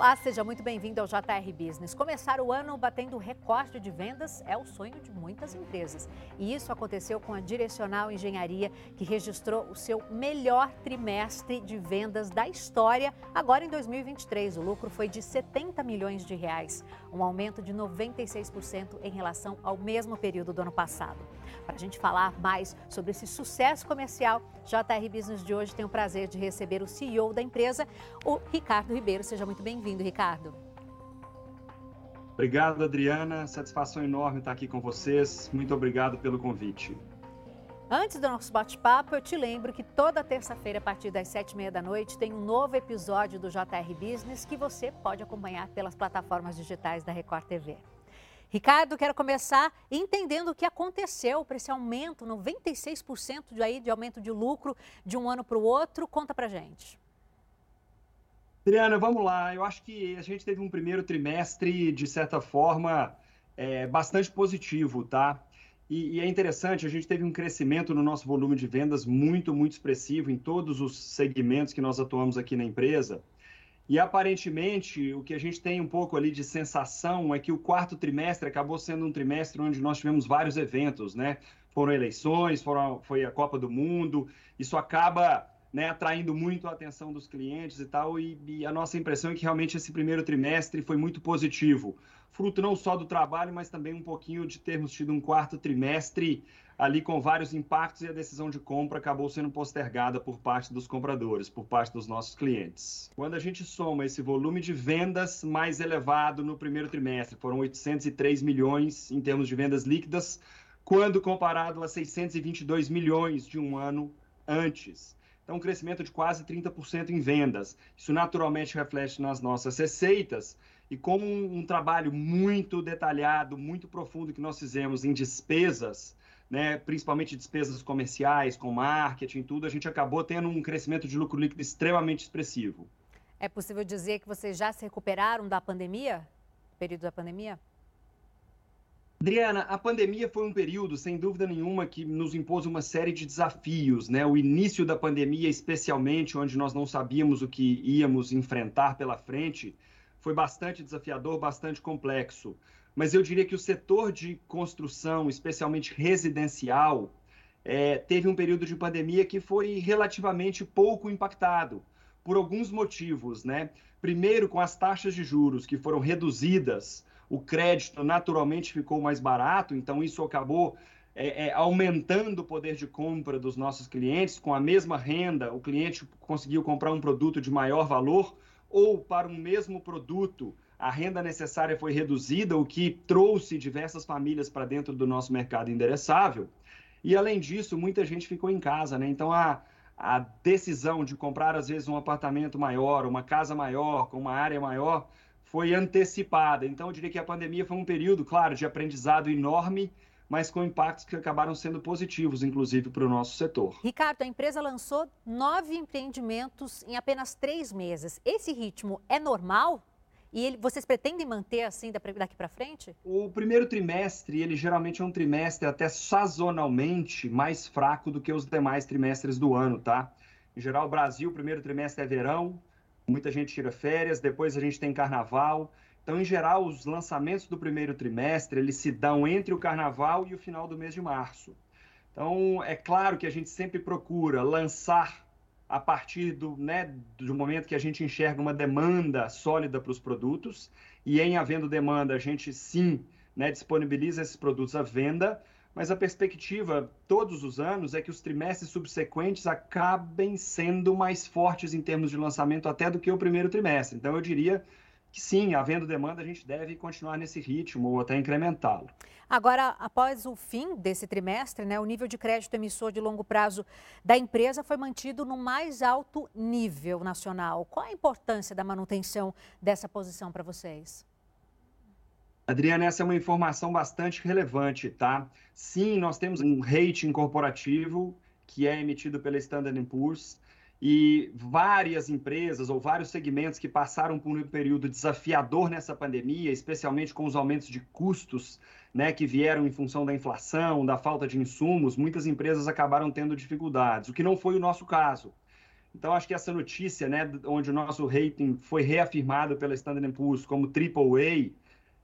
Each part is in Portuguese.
Olá, seja muito bem-vindo ao JR Business. Começar o ano batendo recorde de vendas é o sonho de muitas empresas. E isso aconteceu com a Direcional Engenharia, que registrou o seu melhor trimestre de vendas da história agora em 2023. O lucro foi de 70 milhões de reais, um aumento de 96% em relação ao mesmo período do ano passado. Para a gente falar mais sobre esse sucesso comercial, JR Business de hoje tem o prazer de receber o CEO da empresa, o Ricardo Ribeiro. Seja muito bem-vindo, Ricardo. Obrigado, Adriana. Satisfação enorme estar aqui com vocês. Muito obrigado pelo convite. Antes do nosso bate-papo, eu te lembro que toda terça-feira, a partir das sete e meia da noite, tem um novo episódio do JR Business que você pode acompanhar pelas plataformas digitais da Record TV. Ricardo, quero começar entendendo o que aconteceu para esse aumento, 96% de, aí, de aumento de lucro de um ano para o outro. Conta para gente. Adriana, vamos lá. Eu acho que a gente teve um primeiro trimestre, de certa forma, é, bastante positivo, tá? E, e, é interessante, a gente teve um crescimento no nosso volume de vendas muito, muito expressivo em todos os segmentos que nós atuamos aqui na empresa. E aparentemente, o que a gente tem um pouco ali de sensação é que o quarto trimestre acabou sendo um trimestre onde nós tivemos vários eventos, né? Foram eleições, foram, foi a Copa do Mundo, isso acaba né, atraindo muito a atenção dos clientes e tal, e, e, a nossa impressão é que realmente esse primeiro trimestre foi muito positivo, fruto não só do trabalho, mas também um pouquinho de termos tido um quarto trimestre ali com vários impactos e a decisão de compra acabou sendo postergada por parte dos compradores, por parte dos nossos clientes. Quando a gente soma esse volume de vendas mais elevado no primeiro trimestre, foram 803 milhões em termos de vendas líquidas, quando comparado a 622 milhões de um ano antes. Então, um crescimento de quase 30% em vendas. Isso naturalmente reflete nas nossas receitas e como um, um trabalho muito detalhado, muito profundo que nós fizemos em despesas, né, principalmente despesas comerciais, com marketing, tudo, a gente acabou tendo um crescimento de lucro líquido extremamente expressivo. É possível dizer que vocês já se recuperaram da pandemia, período da pandemia? Adriana, a pandemia foi um período, sem dúvida nenhuma, que nos impôs uma série de desafios, né? O início da pandemia, especialmente, onde nós não sabíamos o que íamos enfrentar pela frente, foi bastante desafiador, bastante complexo mas eu diria que o setor de construção, especialmente residencial, é, teve um período de pandemia que foi relativamente pouco impactado, por alguns motivos, né? Primeiro, com as taxas de juros que foram reduzidas, o crédito naturalmente ficou mais barato, então isso acabou é, é, aumentando o poder de compra dos nossos clientes. Com a mesma renda, o cliente conseguiu comprar um produto de maior valor, ou para um mesmo produto, a renda necessária foi reduzida, o que trouxe diversas famílias para dentro do nosso mercado endereçável. E, além disso, muita gente ficou em casa, né? Então, a, a decisão de comprar, às vezes, um apartamento maior, uma casa maior, com uma área maior, foi antecipada. Então, eu diria que a pandemia foi um período, claro, de aprendizado enorme, mas com impactos que acabaram sendo positivos, inclusive, para o nosso setor. Ricardo, a empresa lançou nove empreendimentos em apenas três meses. Esse ritmo é normal? E ele, vocês pretendem manter assim daqui para frente? O primeiro trimestre, ele geralmente é um trimestre até sazonalmente mais fraco do que os demais trimestres do ano, tá? Em geral, o Brasil, o primeiro trimestre é verão, muita gente tira férias, depois a gente tem carnaval. Então, em geral, os lançamentos do primeiro trimestre, eles se dão entre o carnaval e o final do mês de março. Então, é claro que a gente sempre procura lançar a partir do, né, do momento que a gente enxerga uma demanda sólida para os produtos, e em havendo demanda, a gente sim né, disponibiliza esses produtos à venda, mas a perspectiva todos os anos é que os trimestres subsequentes acabem sendo mais fortes em termos de lançamento até do que o primeiro trimestre. Então, eu diria que sim, havendo demanda, a gente deve continuar nesse ritmo ou até incrementá-lo. Agora, após o fim desse trimestre, né, o nível de crédito emissor de longo prazo da empresa foi mantido no mais alto nível nacional. Qual a importância da manutenção dessa posição para vocês? Adriana, essa é uma informação bastante relevante, tá? Sim, nós temos um rating corporativo que é emitido pela Standard Poor's e várias empresas ou vários segmentos que passaram por um período desafiador nessa pandemia, especialmente com os aumentos de custos né, que vieram em função da inflação, da falta de insumos, muitas empresas acabaram tendo dificuldades, o que não foi o nosso caso. Então, acho que essa notícia, né, onde o nosso rating foi reafirmado pela Standard Poor's como AAA,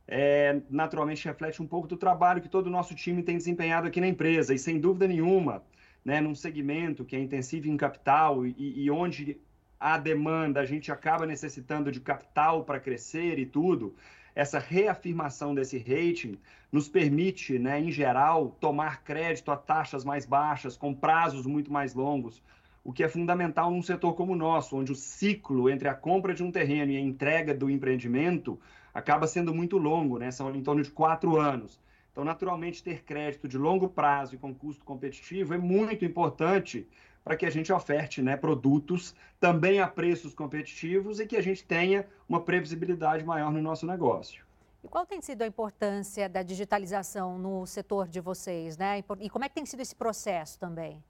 é, naturalmente reflete um pouco do trabalho que todo o nosso time tem desempenhado aqui na empresa. E, sem dúvida nenhuma, né, num segmento que é intensivo em capital e, e onde a demanda, a gente acaba necessitando de capital para crescer e tudo, essa reafirmação desse rating nos permite, né, em geral, tomar crédito a taxas mais baixas, com prazos muito mais longos, o que é fundamental num setor como o nosso, onde o ciclo entre a compra de um terreno e a entrega do empreendimento acaba sendo muito longo, né? são em torno de quatro anos. Então, naturalmente, ter crédito de longo prazo e com custo competitivo é muito importante para que a gente oferte né, produtos também a preços competitivos e que a gente tenha uma previsibilidade maior no nosso negócio. E qual tem sido a importância da digitalização no setor de vocês, né? E como é que tem sido esse processo também?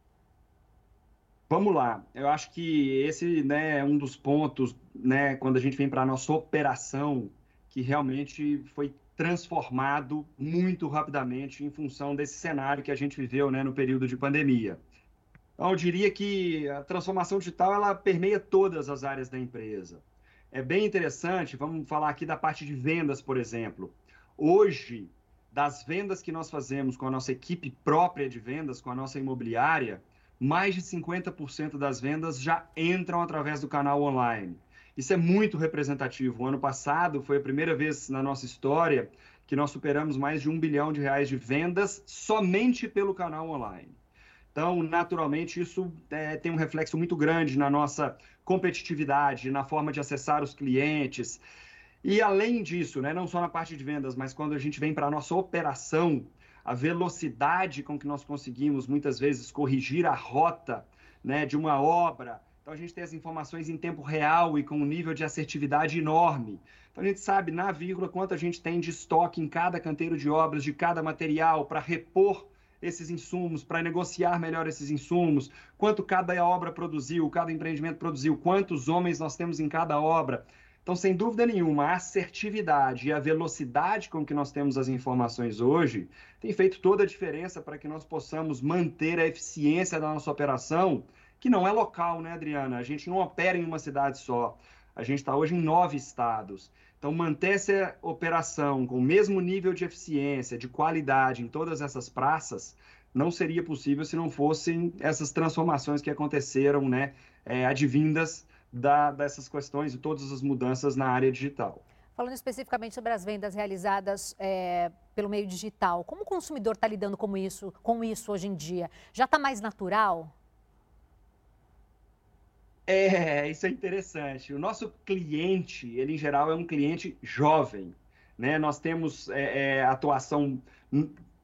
Vamos lá, eu acho que esse né, é um dos pontos, né, quando a gente vem para a nossa operação, que realmente foi transformado muito rapidamente em função desse cenário que a gente viveu né, no período de pandemia. Então, eu diria que a transformação digital ela permeia todas as áreas da empresa. É bem interessante, vamos falar aqui da parte de vendas, por exemplo. Hoje, das vendas que nós fazemos com a nossa equipe própria de vendas, com a nossa imobiliária, mais de 50% das vendas já entram através do canal online. Isso é muito representativo. O ano passado foi a primeira vez na nossa história que nós superamos mais de um bilhão de reais de vendas somente pelo canal online. Então, naturalmente, isso é, tem um reflexo muito grande na nossa competitividade, na forma de acessar os clientes. E além disso, né, não só na parte de vendas, mas quando a gente vem para a nossa operação, a velocidade com que nós conseguimos muitas vezes corrigir a rota né, de uma obra. Então a gente tem as informações em tempo real e com um nível de assertividade enorme. Então a gente sabe na vírgula quanto a gente tem de estoque em cada canteiro de obras, de cada material para repor esses insumos, para negociar melhor esses insumos, quanto cada obra produziu, cada empreendimento produziu, quantos homens nós temos em cada obra. Então, sem dúvida nenhuma, a assertividade e a velocidade com que nós temos as informações hoje tem feito toda a diferença para que nós possamos manter a eficiência da nossa operação, que não é local, né, Adriana? A gente não opera em uma cidade só. A gente está hoje em nove estados. Então, manter essa operação com o mesmo nível de eficiência, de qualidade em todas essas praças, não seria possível se não fossem essas transformações que aconteceram, né, é, advindas da, dessas questões e todas as mudanças na área digital. Falando especificamente sobre as vendas realizadas é, pelo meio digital, como o consumidor está lidando com isso, com isso hoje em dia? Já está mais natural? É, isso é interessante. O nosso cliente, ele em geral é um cliente jovem. Né? Nós temos é, é, atuação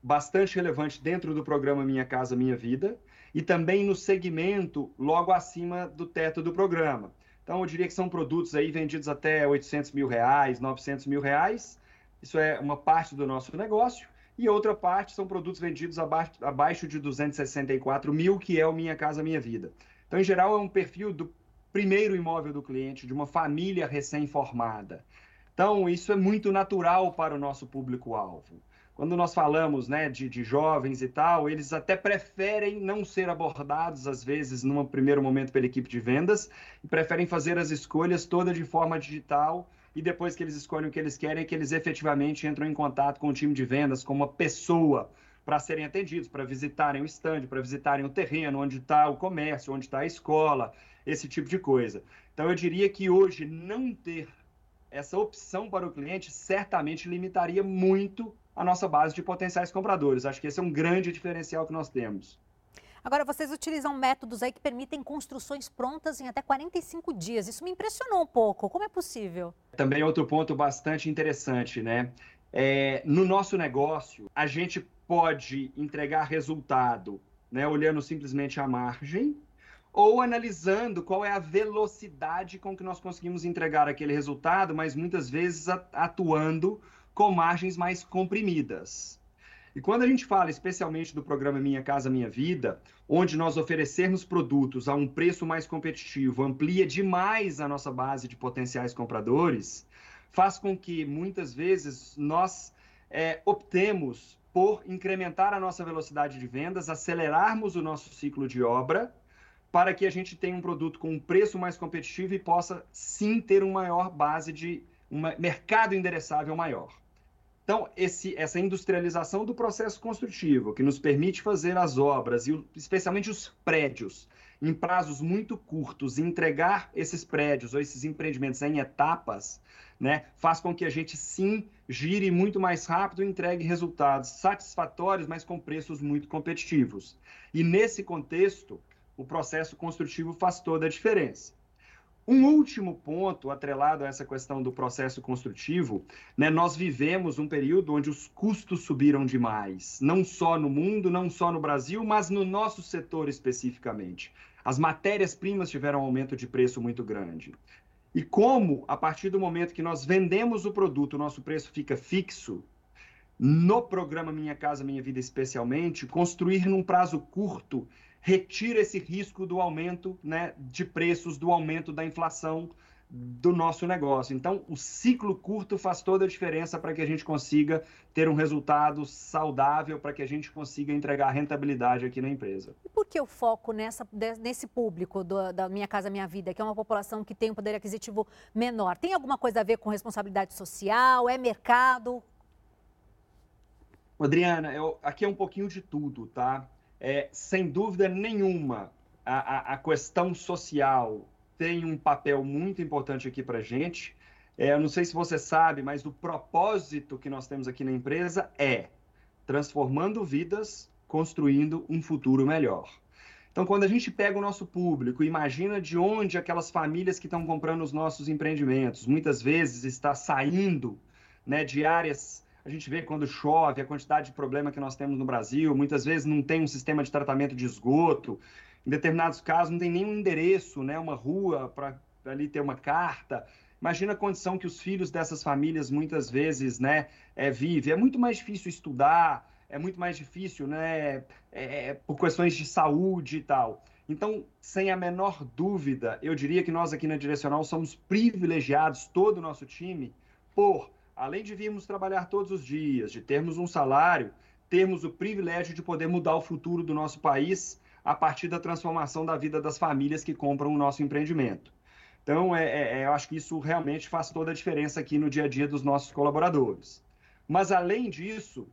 bastante relevante dentro do programa Minha Casa Minha Vida e também no segmento logo acima do teto do programa. Então, eu diria que são produtos aí vendidos até 800 mil reais, 900 mil reais. Isso é uma parte do nosso negócio. E outra parte são produtos vendidos abaixo, abaixo de 264 mil, que é o Minha Casa Minha Vida. Então, em geral, é um perfil do primeiro imóvel do cliente, de uma família recém-formada. Então, isso é muito natural para o nosso público-alvo quando nós falamos né, de, de jovens e tal, eles até preferem não ser abordados, às vezes, num primeiro momento pela equipe de vendas, e preferem fazer as escolhas toda de forma digital, e depois que eles escolhem o que eles querem, é que eles efetivamente entram em contato com o time de vendas, com uma pessoa, para serem atendidos, para visitarem o stand, para visitarem o terreno, onde está o comércio, onde está a escola, esse tipo de coisa. Então, eu diria que hoje não ter essa opção para o cliente certamente limitaria muito a nossa base de potenciais compradores. Acho que esse é um grande diferencial que nós temos. Agora, vocês utilizam métodos aí que permitem construções prontas em até 45 dias. Isso me impressionou um pouco. Como é possível? Também outro ponto bastante interessante, né? É, no nosso negócio, a gente pode entregar resultado, né, olhando simplesmente a margem, ou analisando qual é a velocidade com que nós conseguimos entregar aquele resultado, mas muitas vezes atuando com margens mais comprimidas. E quando a gente fala especialmente do programa Minha Casa Minha Vida, onde nós oferecermos produtos a um preço mais competitivo amplia demais a nossa base de potenciais compradores, faz com que muitas vezes nós é, optemos por incrementar a nossa velocidade de vendas, acelerarmos o nosso ciclo de obra para que a gente tenha um produto com um preço mais competitivo e possa sim ter uma maior base de um mercado endereçável maior. Então, esse, essa industrialização do processo construtivo, que nos permite fazer as obras, e especialmente os prédios, em prazos muito curtos, entregar esses prédios ou esses empreendimentos em etapas, né, faz com que a gente sim gire muito mais rápido e entregue resultados satisfatórios, mas com preços muito competitivos. E nesse contexto, o processo construtivo faz toda a diferença. Um último ponto atrelado a essa questão do processo construtivo, né, nós vivemos um período onde os custos subiram demais, não só no mundo, não só no Brasil, mas no nosso setor especificamente. As matérias-primas tiveram um aumento de preço muito grande. E como, a partir do momento que nós vendemos o produto, o nosso preço fica fixo, no programa Minha Casa Minha Vida especialmente, construir num prazo curto retira esse risco do aumento né, de preços, do aumento da inflação do nosso negócio. Então, o ciclo curto faz toda a diferença para que a gente consiga ter um resultado saudável, para que a gente consiga entregar rentabilidade aqui na empresa. E por que o foco nessa, nesse público do, da Minha Casa Minha Vida, que é uma população que tem um poder aquisitivo menor? Tem alguma coisa a ver com responsabilidade social? É mercado? Adriana, eu, aqui é um pouquinho de tudo, tá? É, sem dúvida nenhuma, a, a, a, questão social tem um papel muito importante aqui para a gente. É, eu não sei se você sabe, mas o propósito que nós temos aqui na empresa é transformando vidas, construindo um futuro melhor. Então, quando a gente pega o nosso público, imagina de onde aquelas famílias que estão comprando os nossos empreendimentos, muitas vezes está saindo né, de áreas a gente vê quando chove, a quantidade de problema que nós temos no Brasil, muitas vezes não tem um sistema de tratamento de esgoto, em determinados casos não tem nenhum endereço, né, uma rua para ali ter uma carta. Imagina a condição que os filhos dessas famílias muitas vezes né, é, vivem. É muito mais difícil estudar, é muito mais difícil né, é, é, por questões de saúde e tal. Então, sem a menor dúvida, eu diria que nós aqui na Direcional somos privilegiados, todo o nosso time, por além de virmos trabalhar todos os dias, de termos um salário, termos o privilégio de poder mudar o futuro do nosso país a partir da transformação da vida das famílias que compram o nosso empreendimento. Então, é, é, é, eu acho que isso realmente faz toda a diferença aqui no dia a dia dos nossos colaboradores. Mas, além disso,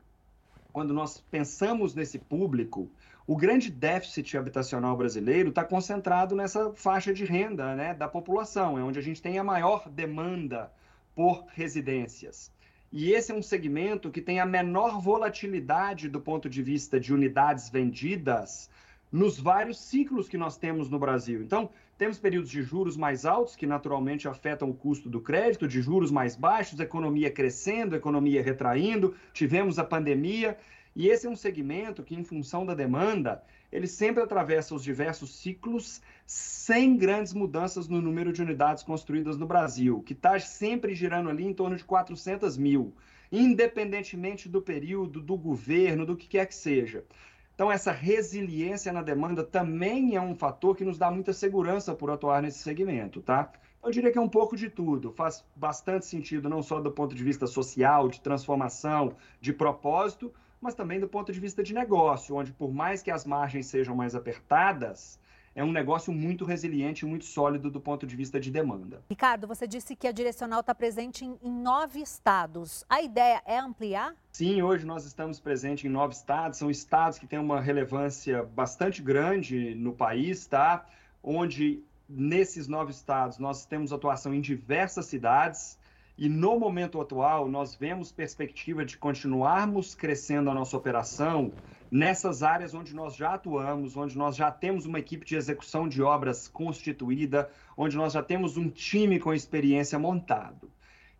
quando nós pensamos nesse público, o grande déficit habitacional brasileiro está concentrado nessa faixa de renda né, da população, é onde a gente tem a maior demanda por residências. E esse é um segmento que tem a menor volatilidade do ponto de vista de unidades vendidas nos vários ciclos que nós temos no Brasil. Então, temos períodos de juros mais altos, que naturalmente afetam o custo do crédito, de juros mais baixos, economia crescendo, economia retraindo, tivemos a pandemia, e esse é um segmento que, em função da demanda, ele sempre atravessa os diversos ciclos sem grandes mudanças no número de unidades construídas no Brasil, que está sempre girando ali em torno de 400 mil, independentemente do período, do governo, do que quer que seja. Então, essa resiliência na demanda também é um fator que nos dá muita segurança por atuar nesse segmento, tá? Eu diria que é um pouco de tudo. Faz bastante sentido, não só do ponto de vista social, de transformação, de propósito, mas também do ponto de vista de negócio, onde por mais que as margens sejam mais apertadas, é um negócio muito resiliente e muito sólido do ponto de vista de demanda. Ricardo, você disse que a Direcional está presente em, em, nove estados. A ideia é ampliar? Sim, hoje nós estamos presentes em nove estados. São estados que têm uma relevância bastante grande no país, tá? Onde nesses nove estados nós temos atuação em diversas cidades. E no momento atual, nós vemos perspectiva de continuarmos crescendo a nossa operação nessas áreas onde nós já atuamos, onde nós já temos uma equipe de execução de obras constituída, onde nós já temos um time com experiência montado.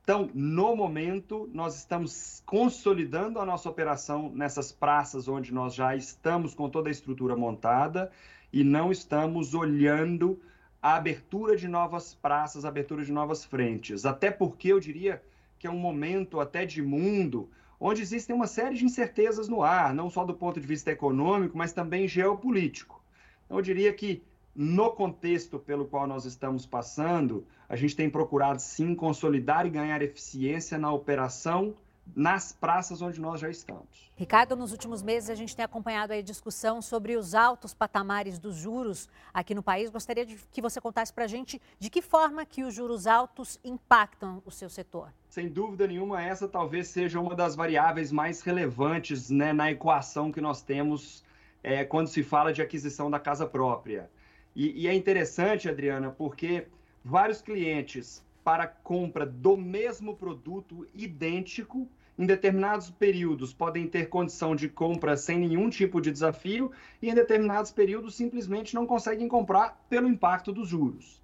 Então, no momento, nós estamos consolidando a nossa operação nessas praças onde nós já estamos com toda a estrutura montada e não estamos olhando a abertura de novas praças, a abertura de novas frentes. Até porque eu diria que é um momento até de mundo onde existem uma série de incertezas no ar, não só do ponto de vista econômico, mas também geopolítico. Então, eu diria que no contexto pelo qual nós estamos passando, a gente tem procurado sim consolidar e ganhar eficiência na operação nas praças onde nós já estamos. Ricardo, nos últimos meses a gente tem acompanhado a discussão sobre os altos patamares dos juros aqui no país. Gostaria de que você contasse para a gente de que forma que os juros altos impactam o seu setor. Sem dúvida nenhuma, essa talvez seja uma das variáveis mais relevantes né, na equação que nós temos é, quando se fala de aquisição da casa própria. E, e é interessante, Adriana, porque vários clientes para compra do mesmo produto idêntico em determinados períodos podem ter condição de compra sem nenhum tipo de desafio e em determinados períodos simplesmente não conseguem comprar pelo impacto dos juros.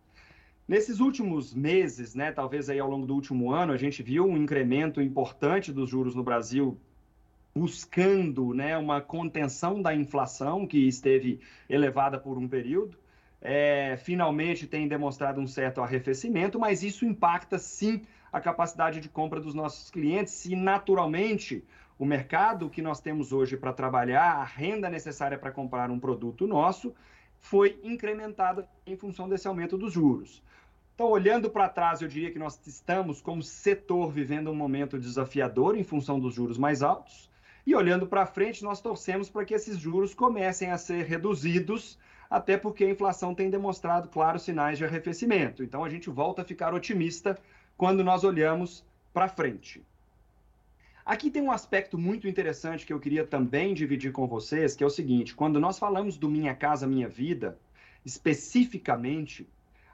Nesses últimos meses, né, talvez aí ao longo do último ano, a gente viu um incremento importante dos juros no Brasil buscando né, uma contenção da inflação que esteve elevada por um período. É, finalmente tem demonstrado um certo arrefecimento, mas isso impacta sim a capacidade de compra dos nossos clientes e, naturalmente, o mercado que nós temos hoje para trabalhar, a renda necessária para comprar um produto nosso, foi incrementada em função desse aumento dos juros. Então, olhando para trás, eu diria que nós estamos, como setor, vivendo um momento desafiador em função dos juros mais altos. E olhando para frente, nós torcemos para que esses juros comecem a ser reduzidos, até porque a inflação tem demonstrado claros sinais de arrefecimento. Então, a gente volta a ficar otimista quando nós olhamos para frente. Aqui tem um aspecto muito interessante que eu queria também dividir com vocês, que é o seguinte: quando nós falamos do Minha Casa Minha Vida, especificamente,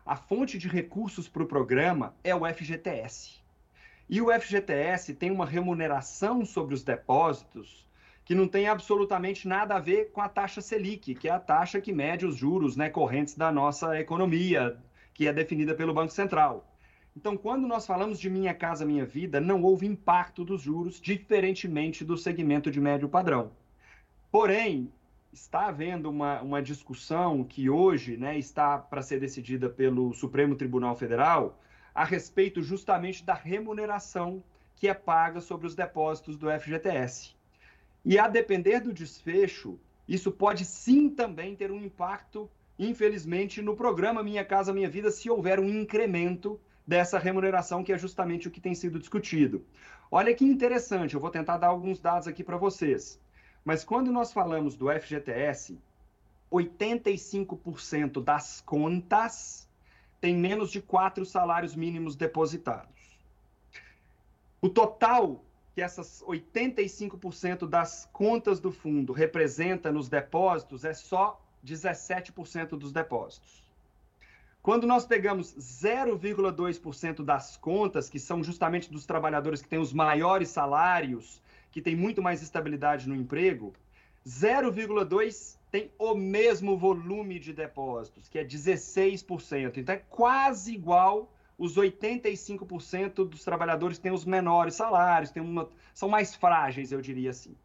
a fonte de recursos para o programa é o FGTS. E o FGTS tem uma remuneração sobre os depósitos que não tem absolutamente nada a ver com a taxa Selic, que é a taxa que mede os juros né, correntes da nossa economia, que é definida pelo Banco Central. Então, quando nós falamos de Minha Casa Minha Vida, não houve impacto dos juros, diferentemente do segmento de médio padrão. Porém, está havendo uma, uma discussão que hoje né, está para ser decidida pelo Supremo Tribunal Federal a respeito justamente da remuneração que é paga sobre os depósitos do FGTS. E a depender do desfecho, isso pode sim também ter um impacto, infelizmente, no programa Minha Casa Minha Vida, se houver um incremento dessa remuneração, que é justamente o que tem sido discutido. Olha que interessante, eu vou tentar dar alguns dados aqui para vocês. Mas quando nós falamos do FGTS, 85% das contas tem menos de quatro salários mínimos depositados. O total que essas 85% das contas do fundo representa nos depósitos é só 17% dos depósitos. Quando nós pegamos 0,2% das contas, que são justamente dos trabalhadores que têm os maiores salários, que têm muito mais estabilidade no emprego, 0,2% tem o mesmo volume de depósitos, que é 16%. Então é quase igual os 85% dos trabalhadores têm os menores salários, uma, são mais frágeis, eu diria assim.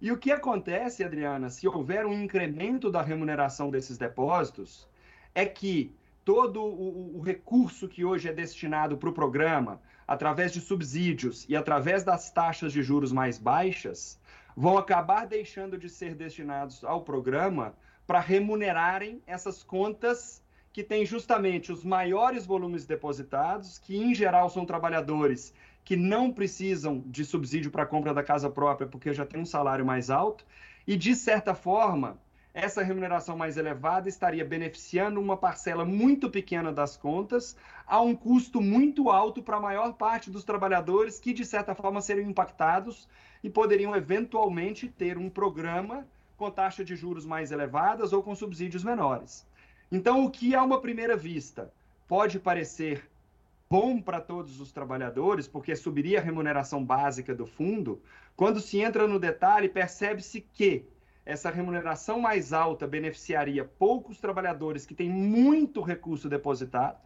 E o que acontece, Adriana, se houver um incremento da remuneração desses depósitos, é que todo o, o recurso que hoje é destinado para o programa, através de subsídios e através das taxas de juros mais baixas, vão acabar deixando de ser destinados ao programa para remunerarem essas contas que têm justamente os maiores volumes depositados, que em geral são trabalhadores que não precisam de subsídio para a compra da casa própria porque já tem um salário mais alto, e de certa forma essa remuneração mais elevada estaria beneficiando uma parcela muito pequena das contas a um custo muito alto para a maior parte dos trabalhadores que, de certa forma, seriam impactados e poderiam eventualmente ter um programa com taxa de juros mais elevadas ou com subsídios menores. Então, o que a uma primeira vista pode parecer bom para todos os trabalhadores, porque subiria a remuneração básica do fundo, quando se entra no detalhe, percebe-se que essa remuneração mais alta beneficiaria poucos trabalhadores que têm muito recurso depositado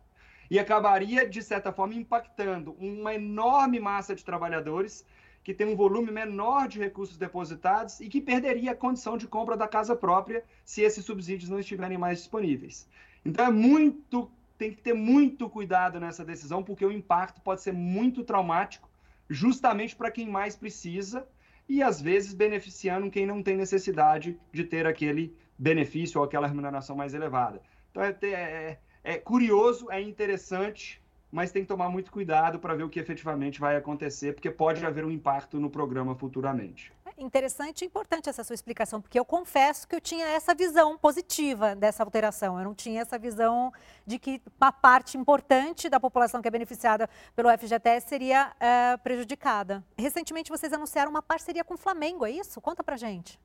e acabaria, de certa forma, impactando uma enorme massa de trabalhadores que tem um volume menor de recursos depositados e que perderia a condição de compra da casa própria se esses subsídios não estiverem mais disponíveis. Então é muito, tem que ter muito cuidado nessa decisão, porque o impacto pode ser muito traumático, justamente para quem mais precisa e às vezes beneficiando quem não tem necessidade de ter aquele benefício ou aquela remuneração mais elevada. Então é, é, é curioso, é interessante, mas tem que tomar muito cuidado para ver o que efetivamente vai acontecer, porque pode haver um impacto no programa futuramente. Interessante e importante essa sua explicação, porque eu confesso que eu tinha essa visão positiva dessa alteração. Eu não tinha essa visão de que uma parte importante da população que é beneficiada pelo FGTS seria é, prejudicada. Recentemente vocês anunciaram uma parceria com o Flamengo, é isso? Conta pra gente.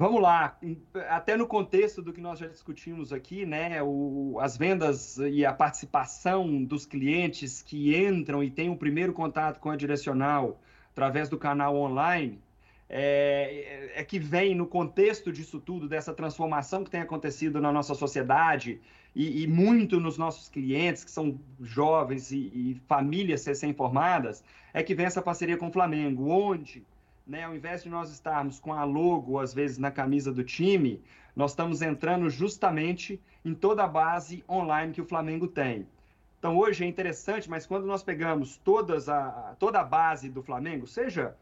Vamos lá, até no contexto do que nós já discutimos aqui, né, o, as vendas e a participação dos clientes que entram e têm o primeiro contato com a direcional através do canal online, é, é, que vem no contexto disso tudo, dessa transformação que tem acontecido na nossa sociedade e, e muito nos nossos clientes, que são jovens e, e famílias recém-formadas, é que vem essa parceria com o Flamengo, onde né, ao invés de nós estarmos com a logo, às vezes, na camisa do time, nós estamos entrando justamente em toda a base online que o Flamengo tem. Então, hoje é interessante, mas quando nós pegamos todas a, toda a base do Flamengo, seja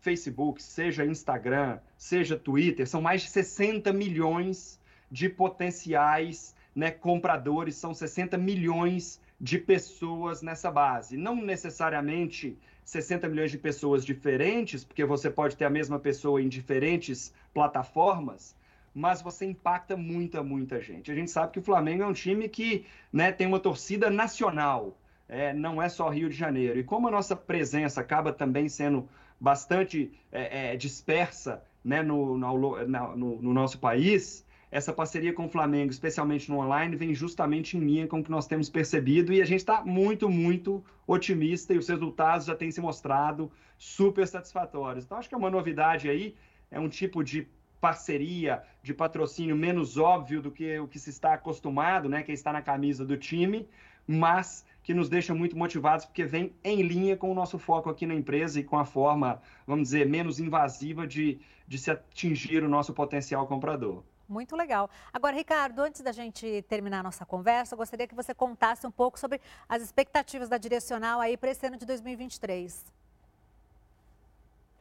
Facebook, seja Instagram, seja Twitter, são mais de 60 milhões de potenciais né, compradores, são 60 milhões de pessoas nessa base. Não necessariamente 60 milhões de pessoas diferentes, porque você pode ter a mesma pessoa em diferentes plataformas, mas você impacta muita, muita gente. A gente sabe que o Flamengo é um time que né, tem uma torcida nacional, é, não é só Rio de Janeiro. E como a nossa presença acaba também sendo bastante é, é, dispersa né, no, no, no, no nosso país, essa parceria com o Flamengo, especialmente no online, vem justamente em linha com o que nós temos percebido e a gente está muito, muito otimista e os resultados já têm se mostrado super satisfatórios. Então, acho que é uma novidade aí, é um tipo de parceria, de patrocínio menos óbvio do que o que se está acostumado, né, que está na camisa do time, mas que nos deixa muito motivados porque vem em linha com o nosso foco aqui na empresa e com a forma, vamos dizer, menos invasiva de, de se atingir o nosso potencial comprador. Muito legal. Agora, Ricardo, antes da gente terminar a nossa conversa, eu gostaria que você contasse um pouco sobre as expectativas da Direcional aí para esse ano de 2023.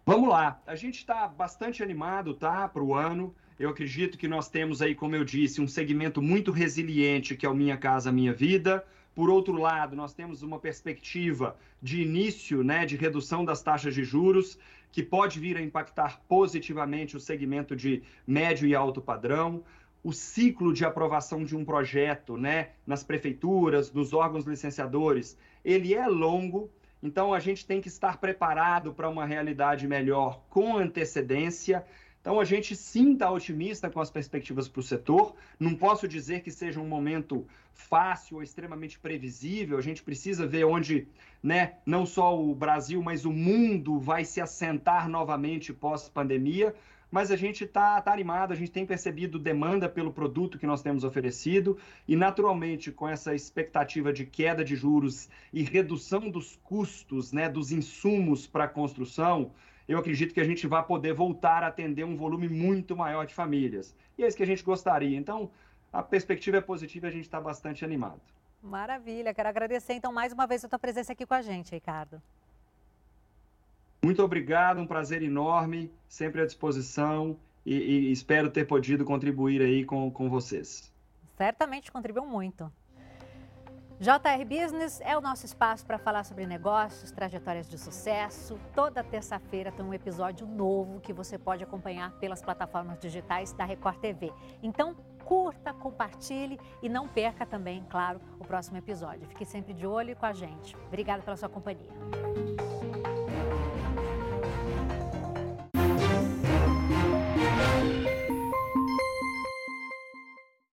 Vamos lá. A gente está bastante animado, tá, para o ano. Eu acredito que nós temos aí, como eu disse, um segmento muito resiliente, que é o Minha Casa Minha Vida. Por outro lado, nós temos uma perspectiva de início, né, de redução das taxas de juros que pode vir a impactar positivamente o segmento de médio e alto padrão. O ciclo de aprovação de um projeto né, nas prefeituras, nos órgãos licenciadores, ele é longo, então a gente tem que estar preparado para uma realidade melhor com antecedência então a gente sim está otimista com as perspectivas para o setor. Não posso dizer que seja um momento fácil ou extremamente previsível. A gente precisa ver onde, né, não só o Brasil, mas o mundo vai se assentar novamente pós-pandemia. Mas a gente está tá animado, a gente tem percebido demanda pelo produto que nós temos oferecido e, naturalmente, com essa expectativa de queda de juros e redução dos custos, né, dos insumos para a construção, eu acredito que a gente vai poder voltar a atender um volume muito maior de famílias. E é isso que a gente gostaria. Então, a perspectiva é positiva e a gente está bastante animado. Maravilha. Quero agradecer, então, mais uma vez a tua presença aqui com a gente, Ricardo. Muito obrigado, um prazer enorme, sempre à disposição e, e espero ter podido contribuir aí com, com vocês. Certamente contribuiu muito. JR Business é o nosso espaço para falar sobre negócios, trajetórias de sucesso. Toda terça-feira tem um episódio novo que você pode acompanhar pelas plataformas digitais da Record TV. Então, curta, compartilhe e não perca também, claro, o próximo episódio. Fique sempre de olho com a gente. Obrigada pela sua companhia.